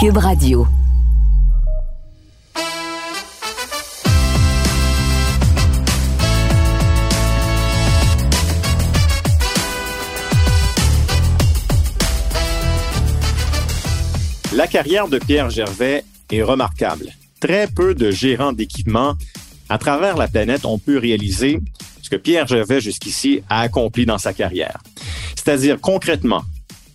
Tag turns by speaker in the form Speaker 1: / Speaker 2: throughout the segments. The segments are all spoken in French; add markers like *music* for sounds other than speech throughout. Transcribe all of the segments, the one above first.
Speaker 1: Cube Radio.
Speaker 2: La carrière de Pierre Gervais est remarquable. Très peu de gérants d'équipement à travers la planète ont pu réaliser ce que Pierre Gervais jusqu'ici a accompli dans sa carrière. C'est-à-dire concrètement,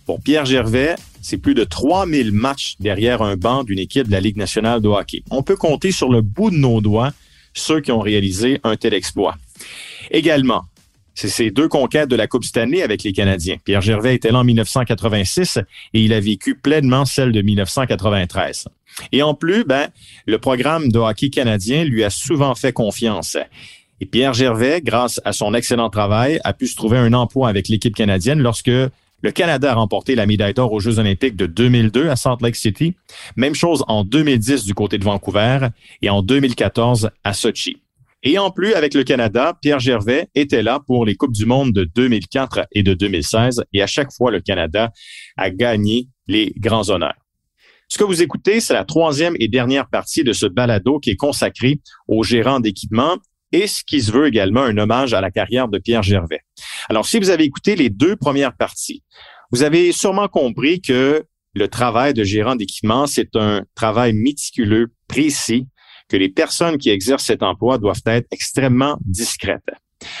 Speaker 2: pour Pierre Gervais, c'est plus de 3000 matchs derrière un banc d'une équipe de la Ligue nationale de hockey. On peut compter sur le bout de nos doigts ceux qui ont réalisé un tel exploit. Également, c'est ces deux conquêtes de la Coupe Stanley avec les Canadiens. Pierre Gervais était là en 1986 et il a vécu pleinement celle de 1993. Et en plus, ben, le programme de hockey canadien lui a souvent fait confiance. Et Pierre Gervais, grâce à son excellent travail, a pu se trouver un emploi avec l'équipe canadienne lorsque le Canada a remporté la médaille d'or aux Jeux olympiques de 2002 à Salt Lake City. Même chose en 2010 du côté de Vancouver et en 2014 à Sochi. Et en plus, avec le Canada, Pierre Gervais était là pour les Coupes du Monde de 2004 et de 2016. Et à chaque fois, le Canada a gagné les grands honneurs. Ce que vous écoutez, c'est la troisième et dernière partie de ce balado qui est consacré aux gérants d'équipement et ce qui se veut également un hommage à la carrière de Pierre Gervais. Alors, si vous avez écouté les deux premières parties, vous avez sûrement compris que le travail de gérant d'équipement, c'est un travail méticuleux, précis, que les personnes qui exercent cet emploi doivent être extrêmement discrètes.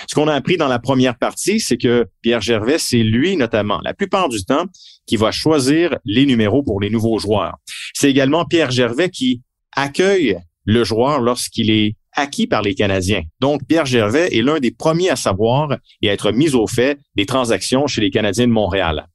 Speaker 2: Ce qu'on a appris dans la première partie, c'est que Pierre Gervais, c'est lui notamment, la plupart du temps, qui va choisir les numéros pour les nouveaux joueurs. C'est également Pierre Gervais qui accueille le joueur lorsqu'il est acquis par les Canadiens. Donc, Pierre Gervais est l'un des premiers à savoir et à être mis au fait des transactions chez les Canadiens de Montréal.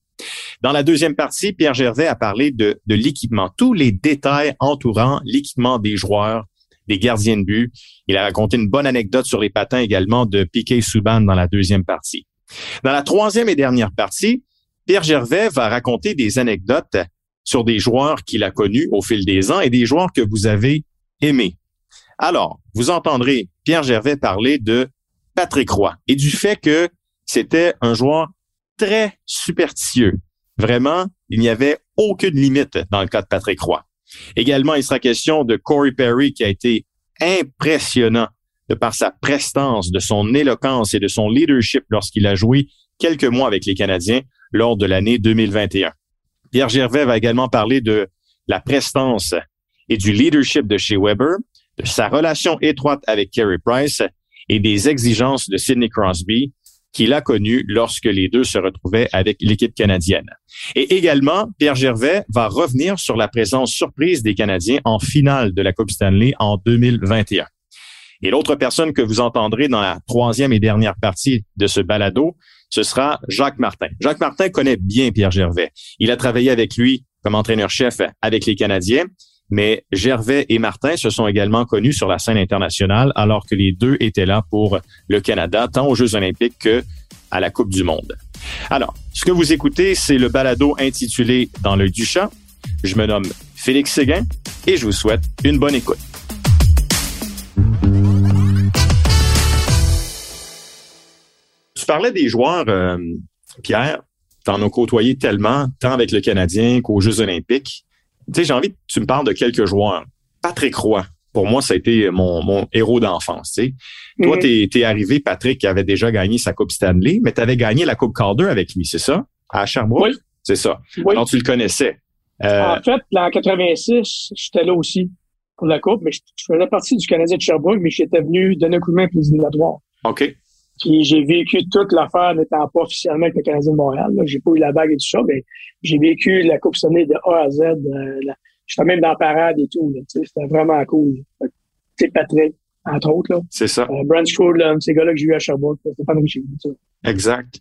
Speaker 2: Dans la deuxième partie, Pierre Gervais a parlé de, l'équipement, tous les détails entourant l'équipement des joueurs, des gardiens de but. Il a raconté une bonne anecdote sur les patins également de Piquet Souban dans la deuxième partie. Dans la troisième et dernière partie, Pierre Gervais va raconter des anecdotes sur des joueurs qu'il a connus au fil des ans et des joueurs que vous avez aimés. Alors, vous entendrez Pierre Gervais parler de Patrick Roy et du fait que c'était un joueur très superstitieux. Vraiment, il n'y avait aucune limite dans le cas de Patrick Roy. Également, il sera question de Corey Perry qui a été impressionnant de par sa prestance, de son éloquence et de son leadership lorsqu'il a joué quelques mois avec les Canadiens lors de l'année 2021. Pierre Gervais va également parler de la prestance et du leadership de chez Weber, de sa relation étroite avec Kerry Price et des exigences de Sidney Crosby qu'il a connu lorsque les deux se retrouvaient avec l'équipe canadienne. Et également, Pierre Gervais va revenir sur la présence surprise des Canadiens en finale de la Coupe Stanley en 2021. Et l'autre personne que vous entendrez dans la troisième et dernière partie de ce balado, ce sera Jacques Martin. Jacques Martin connaît bien Pierre Gervais. Il a travaillé avec lui comme entraîneur-chef avec les Canadiens mais Gervais et Martin se sont également connus sur la scène internationale alors que les deux étaient là pour le Canada, tant aux Jeux olympiques que à la Coupe du Monde. Alors, ce que vous écoutez, c'est le balado intitulé Dans le du Je me nomme Félix Séguin et je vous souhaite une bonne écoute. Tu parlais des joueurs, euh, Pierre, t'en as côtoyé tellement, tant avec le Canadien qu'aux Jeux olympiques sais, j'ai envie que tu me parles de quelques joueurs. Patrick Roy, pour moi, ça a été mon, mon héros d'enfance. Tu sais. Toi, mm-hmm. t'es es arrivé, Patrick, qui avait déjà gagné sa Coupe Stanley, mais tu avais gagné la Coupe Calder avec lui, c'est ça? À Sherbrooke?
Speaker 3: Oui.
Speaker 2: C'est ça. Oui. Alors, tu le connaissais.
Speaker 3: Euh... En fait, en 86, j'étais là aussi pour la Coupe, mais je, faisais partie du Canadien de Sherbrooke, mais j'étais venu donner un coup de main pour les
Speaker 2: OK.
Speaker 3: Puis j'ai vécu toute l'affaire n'étant pas officiellement avec le Canadien de Montréal. J'ai pas eu la bague et tout ça, mais j'ai vécu la Coupe Stanley de A à Z. Euh, J'étais même dans la parade et tout. C'était vraiment cool. C'est Patrick, entre autres. Là.
Speaker 2: C'est ça.
Speaker 3: Euh, Brent Scrolland, ces gars-là que j'ai eu à Sherbrooke, pas Richie.
Speaker 2: Exact.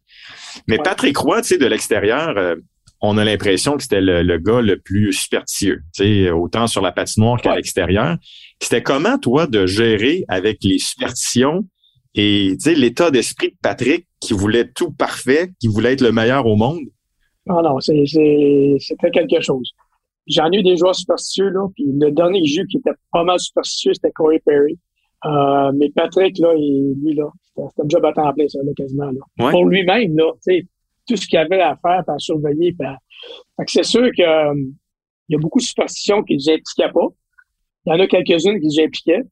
Speaker 2: Mais Patrick Roy, tu sais, de l'extérieur, euh, on a l'impression que c'était le, le, gars le plus superstitieux, tu sais, autant sur la patinoire qu'à l'extérieur. C'était comment, toi, de gérer avec les superstitions et tu sais, l'état d'esprit de Patrick qui voulait tout parfait, qui voulait être le meilleur au monde.
Speaker 3: Ah non, c'était quelque chose. J'en ai eu des joueurs superstitieux, là, puis le dernier jeu qui était pas mal superstitieux, c'était Corey Perry. Euh, mais Patrick, là, il, lui, là, c'était un job à temps plein, ça, là, quasiment. Là. Pour lui-même, là, tu sais, tout ce qu'il avait à faire, à surveiller. c'est sûr que il y a beaucoup de superstitions qui ne impliquaient pas. Il y en a quelques-unes qui les impliquaient.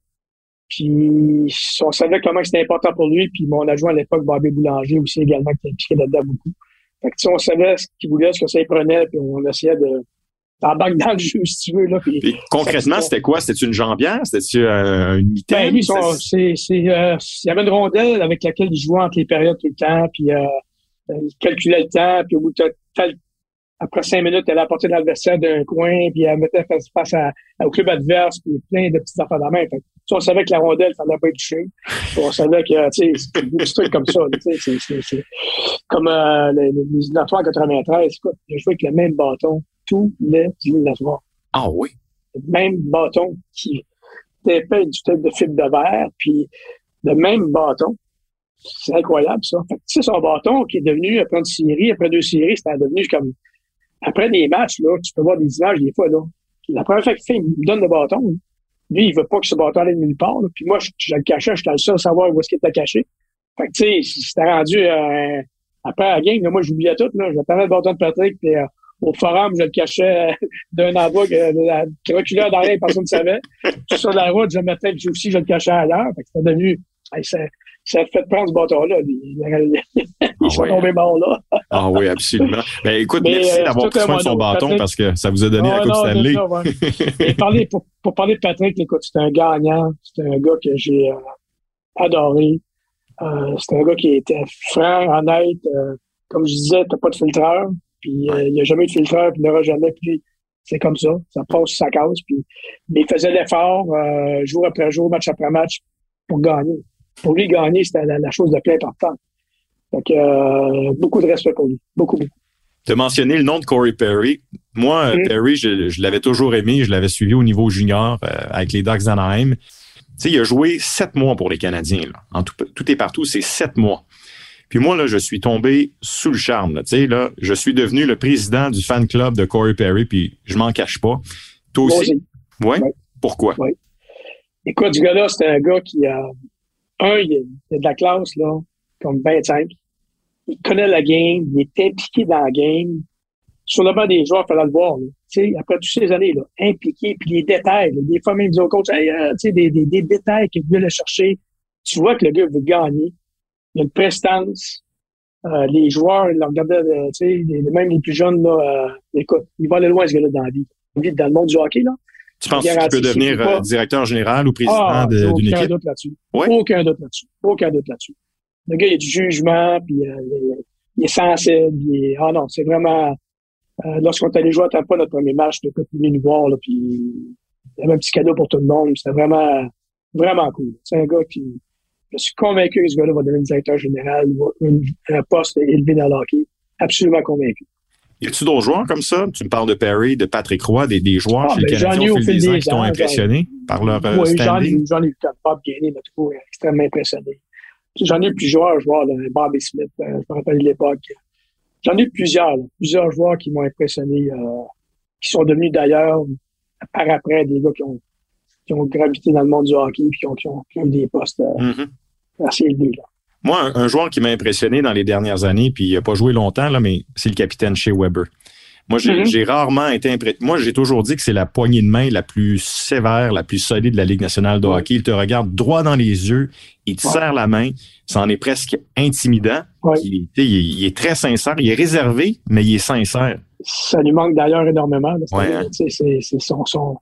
Speaker 3: Puis on savait comment c'était important pour lui. Puis mon adjoint à l'époque, Bobby Boulanger, aussi également, qui impliqué là-dedans beaucoup. Fait que, on savait ce qu'il voulait, ce que ça y prenait, puis on essayait de t'embarques dans le jeu, si tu veux. Là,
Speaker 2: puis, concrètement, c'était quoi? C'était une jambière? C'était euh, une mitaine?
Speaker 3: Ben, lui, c'est, c'est, euh, il y avait une rondelle avec laquelle il jouait entre les périodes tout le temps, puis euh, il calculait le temps, puis au bout de après cinq minutes, elle apportait dans le vestiaire d'un coin, puis elle mettait face, face à, au club adverse, puis plein de petites affaires de la main. Fait, on savait que la rondelle, il fallait pas être touché. On savait que, tu sais, des trucs comme ça. C'est, comme euh, les, les en 93, écoute, j'ai joué avec le même bâton tous les éliminatoires.
Speaker 2: Ah oui?
Speaker 3: Le même bâton qui était fait du type de fibre de verre, puis le même bâton. C'est incroyable, ça. Fait que, son bâton qui est devenu, après une série, après deux séries, c'était devenu comme après des matchs, là, tu peux voir des images des fois, là. La première fois qu'il fait, il me donne le bâton. Lui, il veut pas que ce bâton aille nulle part. Puis moi, je, le cachais, j'étais le seul à savoir où est-ce qu'il était caché. Fait que, tu sais, c'était rendu euh, après la game, là, moi, j'oubliais tout. Là. J'attendais le bâton de Patrick, puis euh, au forum, je le cachais d'un endroit que, qui reculait derrière, personne ne savait. Sur la route, je le mettais, aussi, je le cachais ailleurs. Fait que c'était devenu... Hey, ça fait prendre ce bâton-là. Ils ah sont tombés morts là.
Speaker 2: ah oui, absolument. Ben, écoute, merci euh, d'avoir pris soin de son bâton parce que ça vous a donné la Coupe Stanley. *laughs*
Speaker 3: parler, pour, pour, parler de Patrick, écoute, c'est un gagnant. C'est un gars que j'ai euh, adoré. Euh, c'est un gars qui était franc, honnête. Euh, comme je disais, t'as pas de filtreur. Puis euh, il n'y a jamais de filtreur, puis il n'y aura jamais. Puis c'est comme ça. Ça passe, ça casse. Puis mais il faisait l'effort jour après jour, match après match pour gagner pour lui, gagner, c'était la, chose de plus importante. Donc, euh, beaucoup de respect pour lui. Beaucoup, beaucoup.
Speaker 2: Tu as mentionné le nom de Corey Perry. Moi, euh, mm. Perry, je, l'avais toujours aimé. Je l'avais suivi au niveau junior euh, avec les Ducks d'Anaheim. Tu sais, il a joué sept mois pour les Canadiens. Là. En tout, tout est partout, c'est sept mois. Puis moi, là, je suis tombé sous le charme. Là. Tu sais, là, je suis devenu le président du fan club de Corey Perry, puis je m'en cache pas. Toi aussi? Oui? Ouais? Pourquoi?
Speaker 3: Oui. Écoute, ce gars-là, c'était un gars qui a un, il a, de la classe, là, comme 25. Il connaît la game, il est impliqué dans la game. Sur le banc des joueurs, il fallait le voir. après toutes ces années, là, impliqué, puis les détails. des fois, même, au coach, euh, sais, des, des, des détails qu'il veut aller chercher. Tu vois que le gars veut gagner. Il a une prestance. Euh, les joueurs, ils le regardaient, euh, même les plus jeunes, là, euh, écoute, il va aller loin, ce gars-là, dans la vie. Dans le monde du hockey, là.
Speaker 2: Tu penses que tu peux devenir euh, directeur général ou président ah, d'une équipe?
Speaker 3: Aucun doute là-dessus. Aucun doute là-dessus. Aucun doute là-dessus. Le gars, il a du jugement, puis euh, il, est sensible. Il est... Ah non, c'est vraiment... Euh, Lorsqu'on est allé jouer à Tampa, notre premier match, de il nous voir, là, puis il y avait un petit cadeau pour tout le monde. C'était vraiment, vraiment cool. C'est un gars qui... Je suis convaincu que ce gars-là va devenir directeur général, un poste élevé dans le hockey. Absolument convaincu.
Speaker 2: Y a-tu d'autres joueurs comme ça? Tu me parles de Perry, de Patrick Roy, des, des joueurs ah, chez les Canadiens au fil des, ans qui t'ont impressionné par leur euh, oui,
Speaker 3: standing? J'en ai, eu Bob Gainé m'a toujours extrêmement impressionné. J'en ai eu plusieurs joueurs, là, Bobby Smith, euh, je me rappelle l'époque. J'en ai eu plusieurs, plusieurs joueurs qui m'ont impressionné, euh, qui sont devenus d'ailleurs, par après, des gars qui ont, qui ont gravité dans le monde du hockey puis qui ont, qui ont, qui ont eu des postes euh, mm-hmm. assez élevés. Là.
Speaker 2: Moi, un, joueur qui m'a impressionné dans les dernières années, puis il n'a pas joué longtemps, là, mais c'est le capitaine chez Weber. Moi, j'ai mm-hmm. rarement été impressionné. Moi, j'ai toujours dit que c'est la poignée de main la plus sévère, la plus solide de la Ligue nationale de hockey. Il te regarde droit dans les yeux, il te serre la main, ça en est presque intimidant. Il, est très sincère, il est réservé, mais il est sincère.
Speaker 3: Ça lui manque d'ailleurs énormément. Hein. C'est son, son,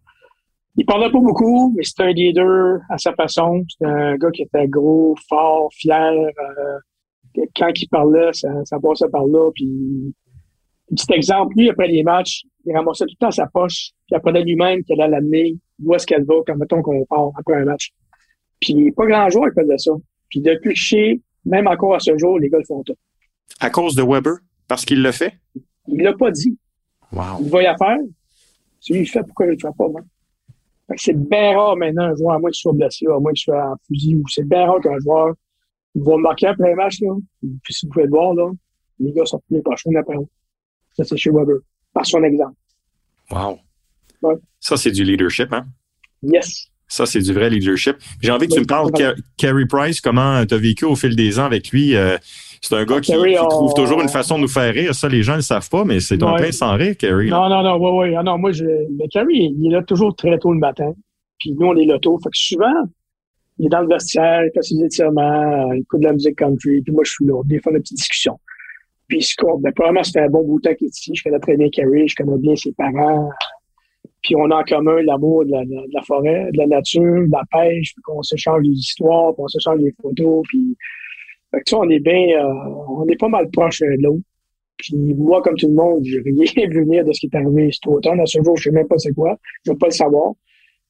Speaker 3: il parlait pas beaucoup, mais c'était un leader à sa façon. C'était un gars qui était gros, fort, fier. Euh, quand il parlait, ça, ça passait par là. Puis, petit exemple, lui, après les matchs, il ramassait tout le temps sa poche, puis il apprenait lui-même qu'elle allait l'amener, où est-ce qu'elle va, quand mettons qu'on part après un match. Puis, pas grand joueur qui faisait ça. Puis, depuis chez, même encore à ce jour, les gars le font tout.
Speaker 2: À cause de Weber? Parce qu'il le fait?
Speaker 3: Il l'a pas dit.
Speaker 2: Wow.
Speaker 3: Il va y faire. Si il fait, pourquoi il le fait pas, moi? C'est bien rare maintenant un joueur, à moins qu'il soit blessé, à moins qu'il soit en fusil, ou c'est bien rare qu'un joueur va marquer un plein match, là. Puis si vous pouvez le voir, là, les gars sont plus prochains après Ça, c'est chez Weber. Par son exemple.
Speaker 2: Wow. Ça, c'est du leadership, hein?
Speaker 3: Yes.
Speaker 2: Ça, c'est du vrai leadership. J'ai envie que tu me parles, Carey Price, comment tu as vécu au fil des ans avec lui. Euh, C'est un gars qui, trouve toujours une façon de nous faire rire. Ça, les gens ne le savent pas, mais c'est un plein sans rire, Kerry.
Speaker 3: Non, non, non, oui, oui. Ah, non, moi, je... mais Kerry, il est là toujours très tôt le matin. Puis nous, on est là tôt. Fait que souvent, il est dans le vestiaire, il fait ses étirements, il écoute de la musique country, puis moi, je suis là. Des fois, une petite discussion. Puis il se court. Ben, probablement, c'était un bon bout de temps qu'il est ici. Je connais très bien Kerry, je connais bien ses parents. Puis on a en commun l'amour de la, de la, forêt, de la nature, de la pêche, puis qu'on s'échange des histoires, puis on s'échange des photos, puis fait que, on est bien, euh, on est pas mal proche de l'autre. Puis moi, comme tout le monde, j'ai rien *laughs* vu venir de ce qui est arrivé cet automne. À ce jour, je sais même pas c'est quoi. Je veux pas le savoir.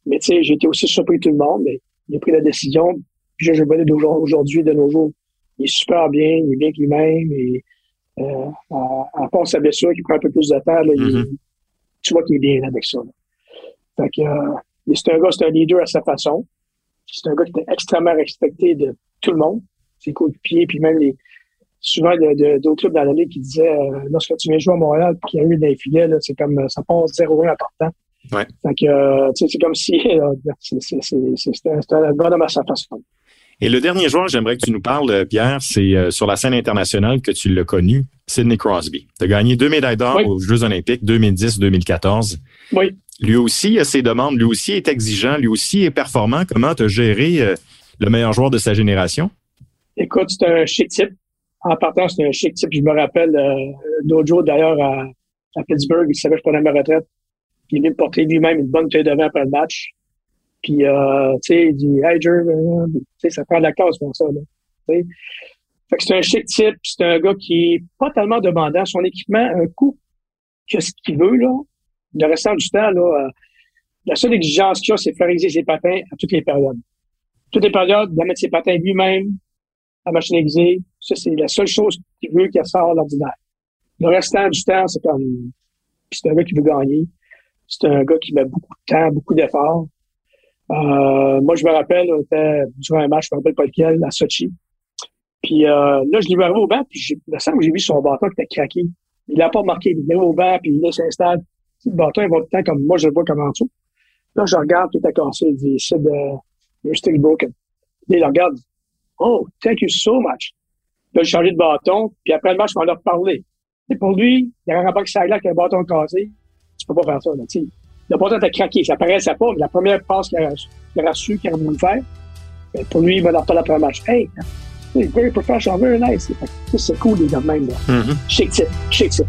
Speaker 3: Mais tu sais, j'ai été aussi surpris tout le monde. Mais il a pris la décision. Puis je, je vois aujourd'hui, de nos jours, il est super bien, il est bien lui-même. Et euh, à, part sa blessure qui prend un peu plus de temps, là, mm-hmm. tu vois qu'il est bien avec ça. Fait que euh, c'est un gars, c'est un leader à sa façon. C'est un gars qui était extrêmement respecté de tout le monde ses pied, puis même les souvent d'autres clubs dans la ligue qui disaient euh, lorsque tu viens jouer à Montréal puis qu'il y a eu des filets, c'est comme ça passe 0-1 important.
Speaker 2: Ouais.
Speaker 3: Fait euh, c'est comme si *laughs* euh, c'était un bon à sa façon.
Speaker 2: Et le dernier joueur, j'aimerais que tu nous parles, Pierre, c'est sur la scène internationale que tu l'as connu, Sidney Crosby. Tu as gagné deux médailles d'or aux Jeux olympiques 2010-2014.
Speaker 3: Oui.
Speaker 2: Lui aussi a ses demandes, lui aussi est exigeant, lui aussi est performant. Comment tu as géré le meilleur joueur de sa génération?
Speaker 3: Écoute, c'est un chic type. En partant, c'est un chic type. Je me rappelle euh, d'ailleurs, à, à, Pittsburgh, il savait que je prenais ma retraite. il est venu porter lui-même une bonne taille devant après le match. Puis, euh, tu sais, il dit, hey, Jerry, euh, ça prend de la case pour ça, là. Fait que c'est un chic type. C'est un gars qui est pas tellement demandant. Son équipement, un coup, quest ce qu'il veut, là. Le restant du temps, là, euh, la seule exigence qu'il a, c'est faire exister ses patins à toutes les périodes. Toutes les périodes, de mettre ses patins lui-même, la machine aiguisée. Ça, c'est la seule chose qu'il veut qui sort l'ordinaire. Le restant du temps, c'est comme, c'est un gars qui veut gagner. C'est un gars qui met beaucoup de temps, beaucoup d'efforts. Euh, moi, je me rappelle, on était durant un match, je me rappelle pas lequel, à Sochi. Puis euh, là, je l'ai vu arriver au banc, puis j'ai, me semble j'ai vu son bâton qui était craqué. Il l'a pas marqué. Il est au banc, puis là, il s'installe. Le bâton, il va tout le temps comme moi, je le vois comme en dessous. Là, je regarde, tout est cassé. Il dit, c'est de, you're still broken. Là, il regarde, Oh, thank you so much. Là, j'ai changé de bâton, puis après le match, je m'en ai reparlé. Et pour lui, il y a un rapport qui là avec un bâton cassé. Tu peux pas faire ça, là, tu Le bâton était craqué, ça paraissait pas, mais la première passe qu'il a, a reçue, qu'il a voulu faire, ben, pour lui, il m'a reparlé après le match. Hey, very professional, very nice. C'est cool, les gars même, là. Mm-hmm. Chic tip, chic tip.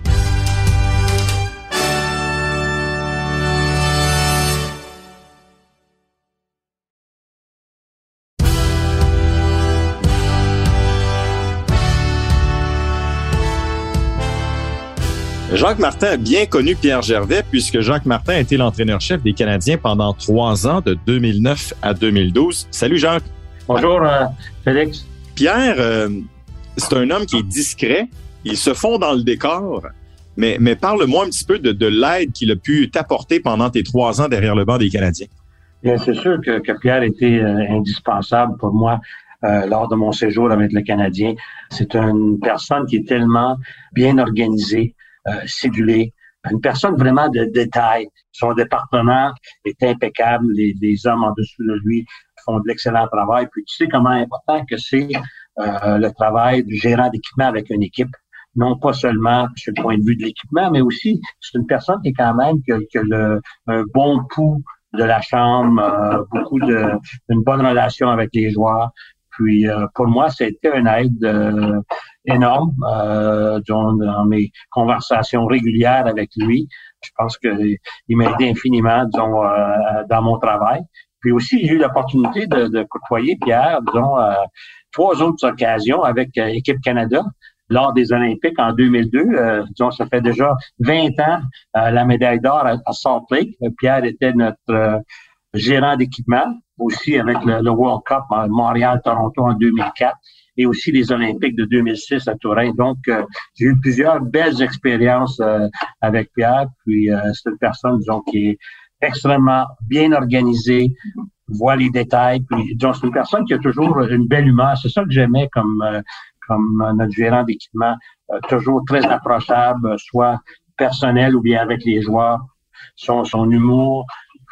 Speaker 2: Jacques Martin a bien connu Pierre Gervais puisque Jacques Martin a été l'entraîneur-chef des Canadiens pendant trois ans, de 2009 à 2012. Salut Jacques.
Speaker 1: Bonjour euh, Félix.
Speaker 2: Pierre, euh, c'est un homme qui est discret. Il se fond dans le décor. Mais, mais parle-moi un petit peu de, de l'aide qu'il a pu t'apporter pendant tes trois ans derrière le banc des Canadiens.
Speaker 1: Bien, c'est sûr que, que, Pierre était euh, indispensable pour moi lors de mon séjour avec le Canadien. C'est une personne qui est tellement bien organisée, cédulé, une personne vraiment de détail. Son département est impeccable. Les, les hommes en dessous de lui font de l'excellent travail. Puis tu sais comment important que c'est euh, le travail du gérant d'équipement avec une équipe. Non pas seulement sur le point de vue de l'équipement, mais aussi c'est une personne qui est quand même qui a, le, un bon pouls de la chambre, euh, beaucoup de une bonne relation avec les joueurs. Puis euh, pour moi, c'était une aide euh, énorme euh, dans, mes conversations régulières avec lui. Je pense qu'il m'a aidé infiniment, disons, dans mon travail. Puis aussi, j'ai eu l'opportunité de, de, côtoyer Pierre, disons, trois autres occasions avec Équipe Canada lors des Olympiques en 2002. disons, ça fait déjà 20 ans la médaille d'or à, Salt Lake. Pierre était notre gérant d'équipement, aussi avec le, World Cup Montréal-Toronto en 2004 et aussi les Olympiques de 2006 à Turin. Donc, euh, j'ai eu plusieurs belles expériences euh, avec Pierre. Puis, euh, c'est une personne, disons, qui est extrêmement bien organisée, voit les détails. Puis, disons, c'est une personne qui a toujours une belle humeur. C'est ça que j'aimais comme comme notre gérant d'équipement, toujours très approchable, soit personnel ou bien avec les joueurs. Son, son humour,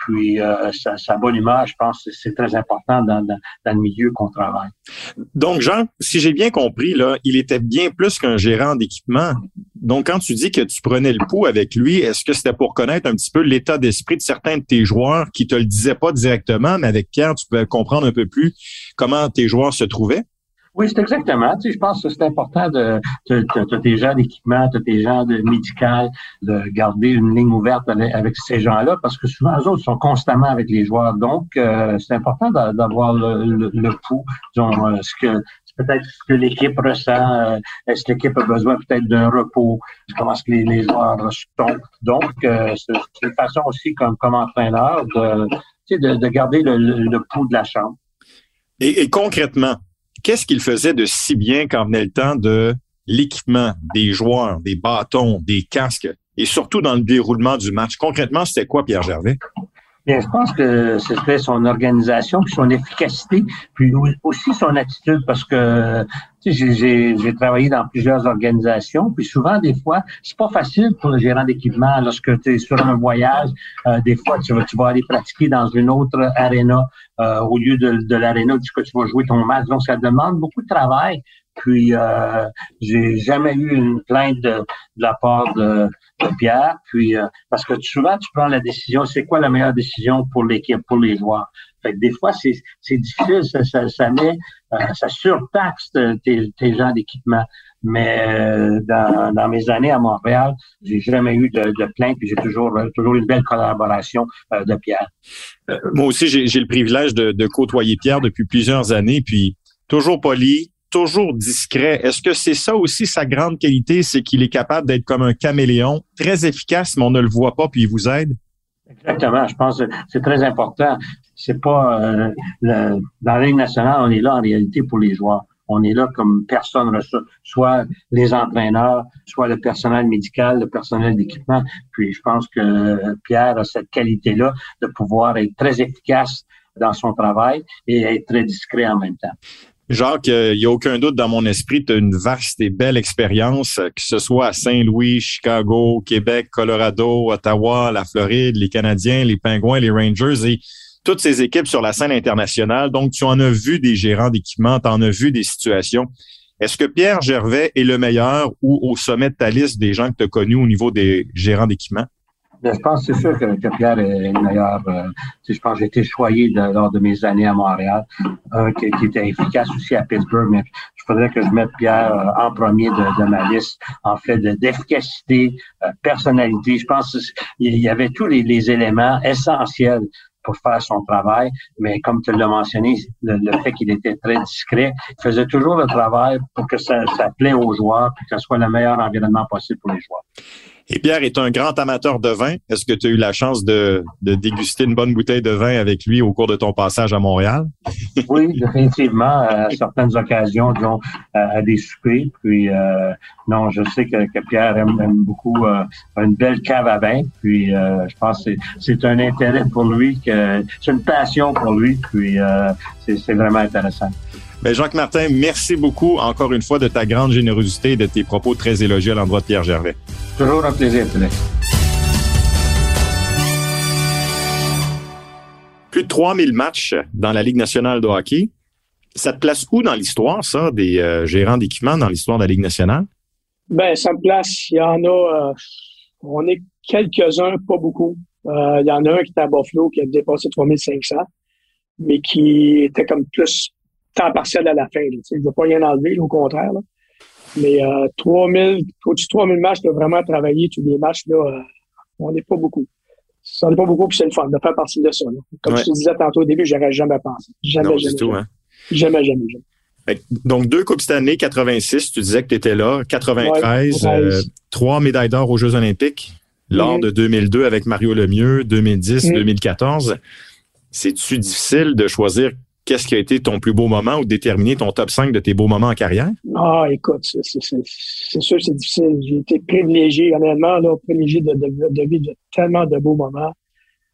Speaker 1: puis euh, sa, bonne humeur, je pense c'est très important dans, le milieu qu'on travaille.
Speaker 2: Donc, Jean, si j'ai bien compris, là, il était bien plus qu'un gérant d'équipement. Donc, quand tu dis que tu prenais le pouls avec lui, est-ce que c'était pour connaître un petit peu l'état d'esprit de certains de tes joueurs qui te le disaient pas directement, mais avec Pierre, tu pouvais comprendre un peu plus comment tes joueurs se trouvaient?
Speaker 1: Oui, c'est exactement. Tu sais, je pense que c'est important de, tu as tes gens d'équipement, tu as tes gens de médical, de garder une ligne ouverte avec ces gens-là, parce que souvent, eux autres sont constamment avec les joueurs. Donc, euh, c'est important d'avoir le, le, pouls, disons, euh, ce que peut-être ce que l'équipe ressent, euh, est-ce que l'équipe a besoin peut-être d'un repos, comment est-ce que les, joueurs sont. Donc, c'est une façon aussi comme, comme entraîneur de, de, de garder le, le, pouls de la chambre.
Speaker 2: et concrètement, qu'est-ce qu'il faisait de si bien quand venait le temps de l'équipement, des joueurs, des bâtons, des casques, et surtout dans le déroulement du match? Concrètement, c'était quoi, Pierre Gervais?
Speaker 1: Bien, je pense que c'était son organisation, puis son efficacité, puis aussi son attitude, parce que j'ai travaillé dans plusieurs organisations, puis souvent, des fois, c'est pas facile pour le gérant d'équipement lorsque tu es sur un voyage. Euh, des fois, tu vas, tu vas aller pratiquer dans une autre arena euh, au lieu de, de l'aréna où tu vas jouer ton match. Donc, ça demande beaucoup de travail. Puis, euh, j'ai jamais eu une plainte de, de la part de, Pierre. Puis, euh, parce que souvent, tu prends la décision, c'est quoi la meilleure décision pour l'équipe, pour les joueurs? Fait que des fois, c'est, c'est difficile, ça, ça, ça met, euh, ça surtaxe tes, tes gens d'équipement. Mais euh, dans, dans, mes années à Montréal, j'ai jamais eu de, de plainte, puis j'ai toujours, toujours une belle collaboration de Pierre.
Speaker 2: moi aussi, j'ai, j'ai le privilège de, de côtoyer Pierre depuis plusieurs années, puis toujours poli, toujours discret. Est-ce que c'est ça aussi sa grande qualité, c'est qu'il est capable d'être comme un caméléon, très efficace, mais on ne le voit pas, puis il vous aide?
Speaker 1: Exactement. Je pense que c'est très important. C'est pas euh, dans la Ligue nationale, on est là en réalité pour les joueurs. On est là comme personne soit les entraîneurs, soit le personnel médical, le personnel d'équipement. Puis je pense que Pierre a cette qualité-là de pouvoir être très efficace dans son travail et être très discret en même temps.
Speaker 2: Jacques, il n'y a aucun doute dans mon esprit, tu as une vaste et belle expérience, que ce soit à Saint-Louis, Chicago, Québec, Colorado, Ottawa, la Floride, les Canadiens, les Pingouins, les Rangers et toutes ces équipes sur la scène internationale. Donc, tu en as vu des gérants d'équipement, tu en as vu des situations. Est-ce que Pierre Gervais est le meilleur ou au sommet de ta liste des gens que tu as connus au niveau des gérants d'équipement?
Speaker 1: Je pense c'est sûr que, Pierre est le meilleur. Euh, je pense que j'ai été choyé lors de mes années à Montréal, un qui, était efficace aussi à Pittsburgh, mais je faudrait que je mette Pierre euh, en premier de, ma liste, en fait, d'efficacité, euh, personnalité. Je pense qu'il y avait tous les, éléments essentiels pour faire son travail, mais comme tu l'as mentionné, le, fait qu'il était très discret, il faisait toujours le travail pour que ça, ça plaît aux joueurs, et que ce soit le meilleur environnement possible pour les joueurs.
Speaker 2: Et Pierre est un grand amateur de vin. Est-ce que tu as eu la chance de, déguster une bonne bouteille de vin avec lui au cours de ton passage à Montréal?
Speaker 1: oui, définitivement, à certaines occasions, disons, à des soupers. Puis, euh, non, je sais que, que Pierre aime, beaucoup euh, une belle cave à vin. Puis, euh, je pense que c'est un intérêt pour lui, que c'est une passion pour lui. Puis, c'est vraiment intéressant.
Speaker 2: Ben Jacques Martin, merci beaucoup encore une fois de ta grande générosité et de tes propos très élogieux à l'endroit de Pierre Gervais.
Speaker 1: Toujours un plaisir, Félix.
Speaker 2: Plus de 3000 matchs dans la Ligue nationale de hockey. Ça te place où dans l'histoire, ça, des euh, gérants d'équipement dans l'histoire de la Ligue nationale?
Speaker 3: Ben, ça me place. Il y en a, euh, on est quelques-uns, pas beaucoup. Euh, il y en a un qui était à Buffalo qui a dépassé 3500, mais qui était comme plus temps partiel à la fin. il ne veut pas rien enlever, au contraire. Mais euh, 3000, au-dessus de 3000 matchs, de vraiment travailler tous les matchs, là, euh, on n'est pas beaucoup. Ça n'est pas beaucoup, puis c'est le fun de faire partie de ça. Comme je te disais tantôt au début, j'aurais jamais pensé. Jamais, non, jamais. Tout, jamais. Hein. jamais, jamais, jamais.
Speaker 2: Donc, deux Coupes Stanley, 86, tu disais que tu étais là. 93, euh, trois médailles d'or aux Jeux olympiques lors mm-hmm. de 2002 avec Mario Lemieux, 2010, 2014. Mm-hmm. C'est-tu difficile de choisir qu'est-ce qui a été ton plus beau moment ou déterminer ton top 5 de tes beaux moments en carrière?
Speaker 3: Ah, écoute, c'est sûr c'est difficile. J'ai été privilégié, honnêtement, là, privilégié de, de, de, vivre tellement de beaux moments.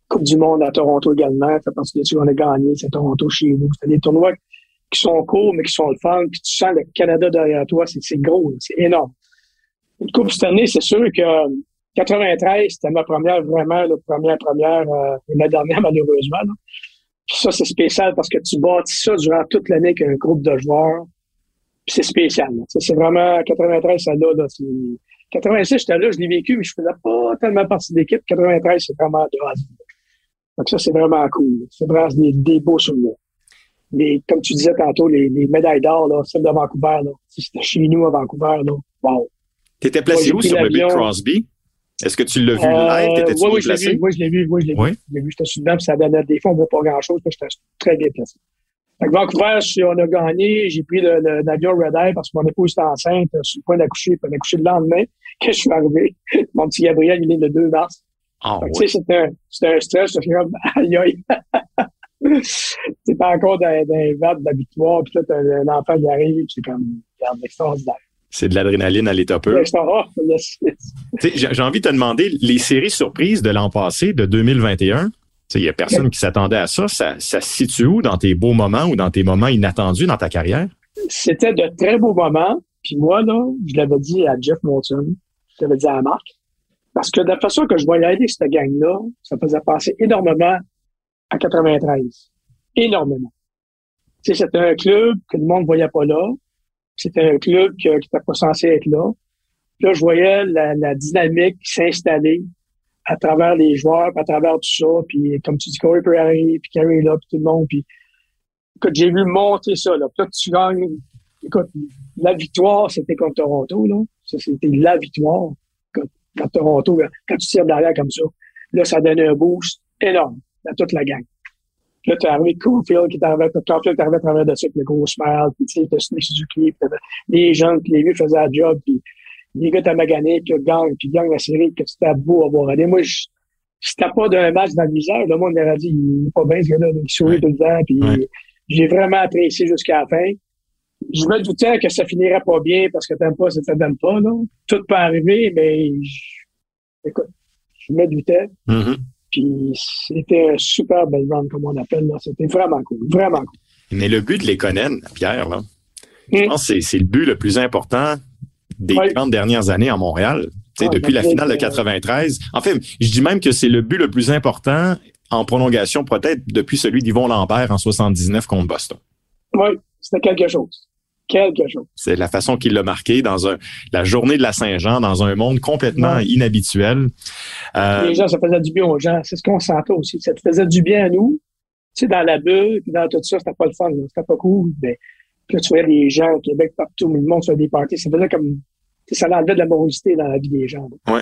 Speaker 3: Coupe du monde à Toronto également, parce que on a gagné, c'est Toronto chez nous. C'est des tournois qui sont courts, mais qui sont le fun, puis tu sens le Canada derrière toi, c'est gros, c'est énorme. Une Coupe cette année, c'est sûr que 93, c'était ma première, vraiment, la première, première, euh, et ma dernière, malheureusement. Puis ça, c'est spécial parce que tu bâtis ça durant toute l'année avec un groupe de joueurs. Puis c'est spécial. C'est vraiment 93, ça là, là 86, j'étais là, je l'ai vécu, mais je faisais pas tellement partie de l'équipe. 93, c'est vraiment de Donc ça, c'est vraiment cool. C'est vraiment des, des beaux souvenirs. Les, comme tu disais tantôt, les, les médailles d'or, là, celles de Vancouver, là, c'était chez nous à Vancouver, là. Wow.
Speaker 2: T'étais placé où sur le Big Crosby? Est-ce que tu l'as vu live?
Speaker 3: Euh, oui, oui, je l'ai vu. Oui, je l'ai vu. Oui, je l'ai vu. Je l'ai vu. J'étais sur dedans, puis ça donnait des fois, on voit pas grand-chose, puis j'étais très bien placé. Fait que Vancouver, on a gagné. J'ai pris l'avion Red Eye parce que mon épouse était enceinte sur le point d'accoucher. Puis elle a accouché le lendemain *laughs* que je suis arrivé. Mon petit Gabriel, il est le 2 mars.
Speaker 2: Ah,
Speaker 3: fait que, oui. c'était un, un stress. Je suis comme, *laughs* aïe, aïe. *laughs* c'est pas encore dans, dans les de la victoire. Puis là, t'as un enfant qui arrive. C'est comme, regarde, extraordinaire.
Speaker 2: C'est de l'adrénaline à l'état pur. *laughs* J'ai envie de te demander, les séries surprises de l'an passé, de 2021, il n'y a personne qui s'attendait à ça. ça. Ça se situe où dans tes beaux moments ou dans tes moments inattendus dans ta carrière?
Speaker 3: C'était de très beaux moments. Puis moi, là, je l'avais dit à Jeff Monson, je l'avais dit à Marc, parce que de la façon que je voyais aller cette gang-là, ça faisait passer énormément à 93. Énormément. C'était un club que le monde ne voyait pas là. C'était un club qui n'était pas censé être là. là, je voyais la, la dynamique s'installer à travers les joueurs, à travers tout ça. Puis comme tu dis, Corey Perry, puis Carey là, puis tout le monde. Puis écoute, j'ai vu monter ça. Là. Puis là, tu gagnes. Écoute, la victoire, c'était contre Toronto. Là. Ça, c'était la victoire contre Toronto. Quand tu tires derrière comme ça, là, ça donnait un boost énorme à toute la gang. Là, tu es arrivé Cofield qui est arrivé, Cofield est arrivé à travers de ça avec le gros smile, puis tu sais, t'as Suzuki, puis les gens, puis les vieux faisaient la job, puis les gars t'as magané, puis gagne, puis gagne la série, que c'était beau à voir aller. Moi, je, c'était pas d'un match dans le misère, le monde m'aurait dit, il est pas bien ce gars-là, il sourit tout le temps, puis j'ai vraiment apprécié jusqu'à la fin. Je me doutais que ça finirait pas bien parce que t'aimes pas, ça t'aime pas, là. Tout peut arriver, mais écoute, je me doutais.
Speaker 2: Mm-hmm.
Speaker 3: Puis c'était un super bel run, comme on appelle. Là. C'était vraiment cool, vraiment cool.
Speaker 2: Mais le but de l'Econen, Pierre, là, je pense que c'est le but le plus important des 30 dernières années en Montréal. depuis la finale de 93. En fait, je dis même que c'est le but le plus important en prolongation, peut-être depuis celui d'Yvon Lambert en 79 contre Boston.
Speaker 3: Oui, c'était quelque chose quelque chose.
Speaker 2: C'est la façon qu'il l'a marqué dans un, la journée de la Saint-Jean, dans un monde complètement inhabituel.
Speaker 3: Euh, Les gens, ça faisait du bien aux gens. C'est ce qu'on sentait aussi. Ça te faisait du bien à nous. Tu sais, dans la bulle, puis dans tout ça, c'était pas le fun. C'était pas cool. Mais puis là, tu voyais les gens au Québec partout, le monde sur des parties. Ça faisait comme ça enlevait de la morosité dans la vie des gens.
Speaker 2: Ouais.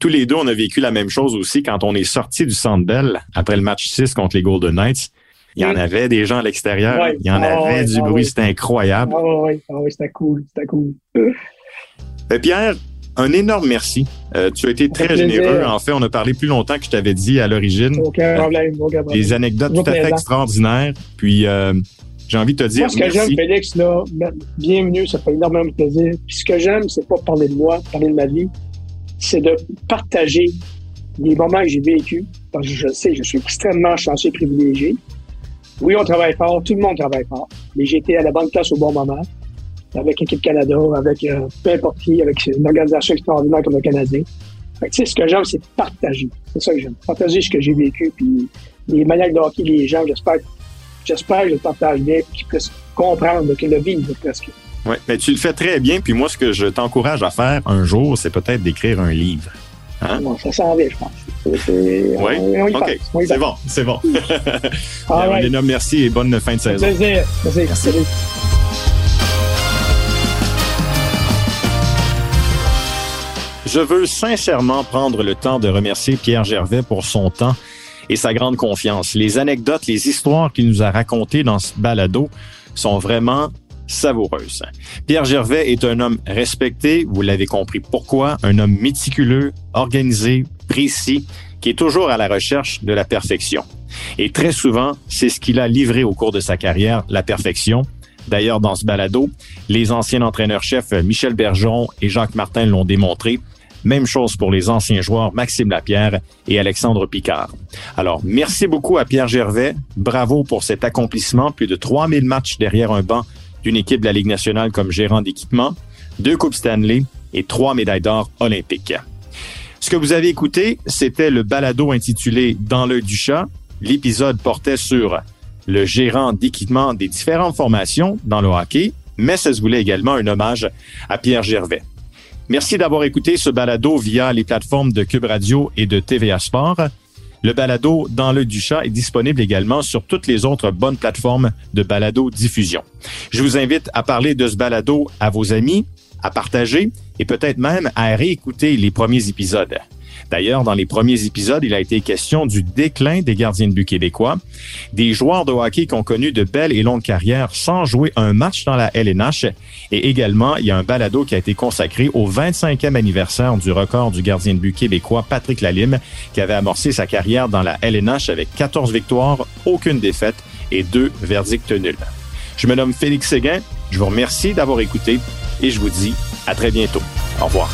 Speaker 2: Tous les deux, on a vécu la même chose aussi quand on est sorti du Centre Bell après le match 6 contre les Golden Knights. Il y en avait des gens à l'extérieur. Il y en ah avait du ah bruit. C'était incroyable.
Speaker 3: Ah oui, ah c'était cool. C'était cool.
Speaker 2: Ben, *laughs* Pierre, un énorme merci. Euh, tu as été très généreux. En fait, on a parlé plus longtemps que je t'avais dit à l'origine.
Speaker 3: Aucun problème. Aucun
Speaker 2: Des anecdotes tout à fait extraordinaires. Puis, euh, j'ai envie de te dire.
Speaker 3: Moi, ce que j'aime, Félix, là, bienvenue, ça fait énormément de plaisir. Puis, ce que j'aime, c'est pas parler de moi, parler de ma vie. C'est de partager les moments que j'ai vécus. Parce que je sais, je suis extrêmement chanceux et privilégié. Oui, on travaille fort, tout le monde travaille fort, mais été à la bonne place au bon moment, avec l'équipe Canada, avec euh, peu importe qui, avec une organisation extraordinaire comme le Canadien. Fait que, ce que j'aime, c'est partager. C'est ça que j'aime. Partager ce que j'ai vécu, puis les manières de hockey, les gens, j'espère, j'espère que je le partage bien, qu'ils puissent comprendre, que le vivre presque.
Speaker 2: Oui, mais tu le fais très bien, puis moi, ce que je t'encourage à faire un jour, c'est peut-être d'écrire un livre.
Speaker 3: Hein? Bon, ça s'en vient, je pense.
Speaker 2: Oui, OK. C'est bon, c'est bon. *laughs* Un énorme merci et bonne fin de saison.
Speaker 3: Plaisir. Merci.
Speaker 2: Je veux sincèrement prendre le temps de remercier Pierre Gervais pour son temps et sa grande confiance. Les anecdotes, les histoires qu'il nous a racontées dans ce balado sont vraiment savoureuse. Pierre Gervais est un homme respecté, vous l'avez compris pourquoi, un homme méticuleux, organisé, précis, qui est toujours à la recherche de la perfection. Et très souvent, c'est ce qu'il a livré au cours de sa carrière, la perfection. D'ailleurs, dans ce balado, les anciens entraîneurs-chefs Michel Bergeron et Jacques Martin l'ont démontré. Même chose pour les anciens joueurs Maxime Lapierre et Alexandre Picard. Alors, merci beaucoup à Pierre Gervais. Bravo pour cet accomplissement. Plus de 3000 matchs derrière un banc d'une équipe de la Ligue nationale comme gérant d'équipement, deux Coupes Stanley et trois médailles d'or olympiques. Ce que vous avez écouté, c'était le balado intitulé Dans l'œil du chat. L'épisode portait sur le gérant d'équipement des différentes formations dans le hockey, mais ça se voulait également un hommage à Pierre Gervais. Merci d'avoir écouté ce balado via les plateformes de Cube Radio et de TVA Sport. Le balado Dans le du chat est disponible également sur toutes les autres bonnes plateformes de balado diffusion. Je vous invite à parler de ce balado à vos amis, à partager et peut-être même à réécouter les premiers épisodes. D'ailleurs, dans les premiers épisodes, il a été question du déclin des gardiens de but québécois, des joueurs de hockey qui ont connu de belles et longues carrières sans jouer un match dans la LNH. Et également, il y a un balado qui a été consacré au 25e anniversaire du record du gardien de but québécois Patrick Lalime, qui avait amorcé sa carrière dans la LNH avec 14 victoires, aucune défaite et deux verdicts nuls. Je me nomme Félix Séguin. Je vous remercie d'avoir écouté et je vous dis à très bientôt. Au revoir.